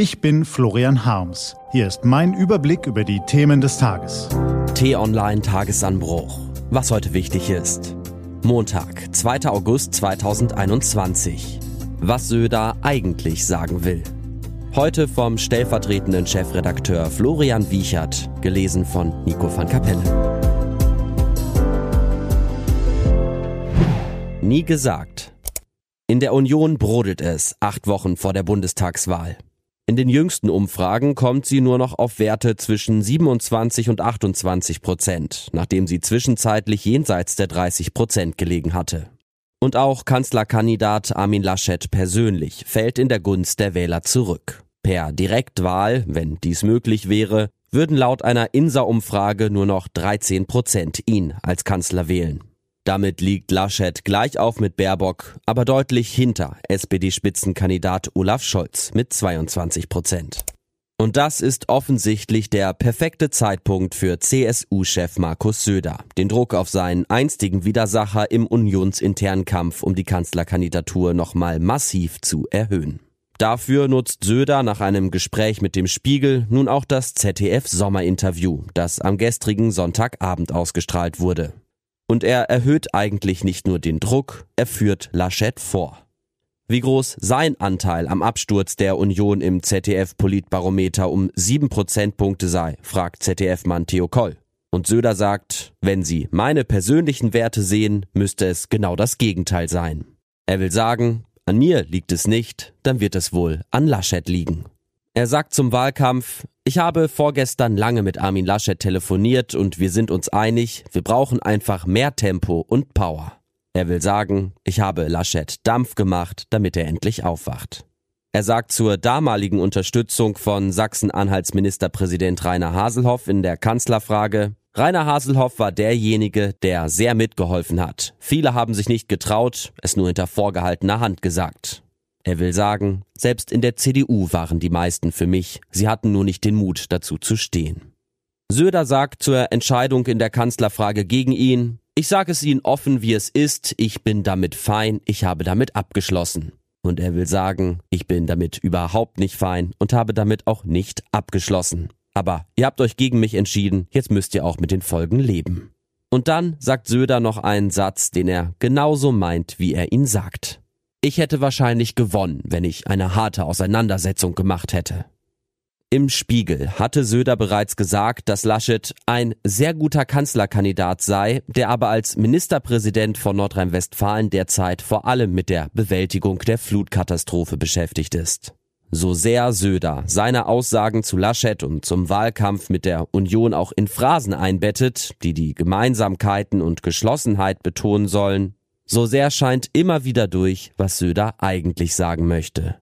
Ich bin Florian Harms. Hier ist mein Überblick über die Themen des Tages. T-Online Tagesanbruch. Was heute wichtig ist. Montag, 2. August 2021. Was Söder eigentlich sagen will. Heute vom stellvertretenden Chefredakteur Florian Wiechert, gelesen von Nico van Kapelle. Nie gesagt. In der Union brodelt es, acht Wochen vor der Bundestagswahl. In den jüngsten Umfragen kommt sie nur noch auf Werte zwischen 27 und 28 Prozent, nachdem sie zwischenzeitlich jenseits der 30 Prozent gelegen hatte. Und auch Kanzlerkandidat Armin Laschet persönlich fällt in der Gunst der Wähler zurück. Per Direktwahl, wenn dies möglich wäre, würden laut einer INSA-Umfrage nur noch 13 Prozent ihn als Kanzler wählen. Damit liegt Laschet gleich auf mit Baerbock, aber deutlich hinter SPD-Spitzenkandidat Olaf Scholz mit 22 Prozent. Und das ist offensichtlich der perfekte Zeitpunkt für CSU-Chef Markus Söder, den Druck auf seinen einstigen Widersacher im unionsinternen Kampf um die Kanzlerkandidatur nochmal massiv zu erhöhen. Dafür nutzt Söder nach einem Gespräch mit dem Spiegel nun auch das ZDF-Sommerinterview, das am gestrigen Sonntagabend ausgestrahlt wurde. Und er erhöht eigentlich nicht nur den Druck, er führt Laschet vor. Wie groß sein Anteil am Absturz der Union im ZDF-Politbarometer um sieben Prozentpunkte sei, fragt ZDF-Mann Theo Koll. Und Söder sagt, wenn Sie meine persönlichen Werte sehen, müsste es genau das Gegenteil sein. Er will sagen, an mir liegt es nicht, dann wird es wohl an Laschet liegen. Er sagt zum Wahlkampf, ich habe vorgestern lange mit Armin Laschet telefoniert und wir sind uns einig, wir brauchen einfach mehr Tempo und Power. Er will sagen, ich habe Laschet Dampf gemacht, damit er endlich aufwacht. Er sagt zur damaligen Unterstützung von Sachsen-Anhalts Ministerpräsident Rainer Haselhoff in der Kanzlerfrage, Rainer Haselhoff war derjenige, der sehr mitgeholfen hat. Viele haben sich nicht getraut, es nur hinter vorgehaltener Hand gesagt. Er will sagen, selbst in der CDU waren die meisten für mich, sie hatten nur nicht den Mut dazu zu stehen. Söder sagt zur Entscheidung in der Kanzlerfrage gegen ihn, ich sage es Ihnen offen, wie es ist, ich bin damit fein, ich habe damit abgeschlossen. Und er will sagen, ich bin damit überhaupt nicht fein und habe damit auch nicht abgeschlossen. Aber ihr habt euch gegen mich entschieden, jetzt müsst ihr auch mit den Folgen leben. Und dann sagt Söder noch einen Satz, den er genauso meint, wie er ihn sagt. Ich hätte wahrscheinlich gewonnen, wenn ich eine harte Auseinandersetzung gemacht hätte. Im Spiegel hatte Söder bereits gesagt, dass Laschet ein sehr guter Kanzlerkandidat sei, der aber als Ministerpräsident von Nordrhein-Westfalen derzeit vor allem mit der Bewältigung der Flutkatastrophe beschäftigt ist. So sehr Söder seine Aussagen zu Laschet und zum Wahlkampf mit der Union auch in Phrasen einbettet, die die Gemeinsamkeiten und Geschlossenheit betonen sollen, so sehr scheint immer wieder durch, was Söder eigentlich sagen möchte.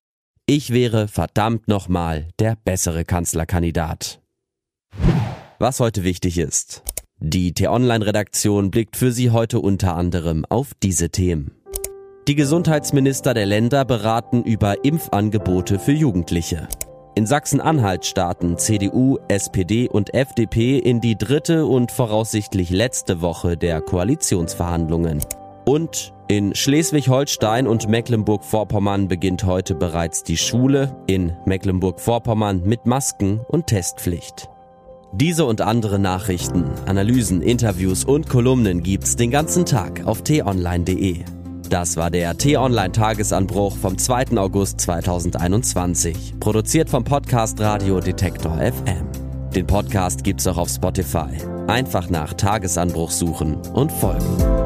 Ich wäre verdammt nochmal der bessere Kanzlerkandidat. Was heute wichtig ist. Die T-Online-Redaktion blickt für Sie heute unter anderem auf diese Themen. Die Gesundheitsminister der Länder beraten über Impfangebote für Jugendliche. In Sachsen-Anhalt starten CDU, SPD und FDP in die dritte und voraussichtlich letzte Woche der Koalitionsverhandlungen. Und in Schleswig-Holstein und Mecklenburg-Vorpommern beginnt heute bereits die Schule, in Mecklenburg-Vorpommern mit Masken und Testpflicht. Diese und andere Nachrichten, Analysen, Interviews und Kolumnen gibt's den ganzen Tag auf t-online.de. Das war der T-Online Tagesanbruch vom 2. August 2021, produziert vom Podcast Radio Detektor FM. Den Podcast gibt's auch auf Spotify. Einfach nach Tagesanbruch suchen und folgen.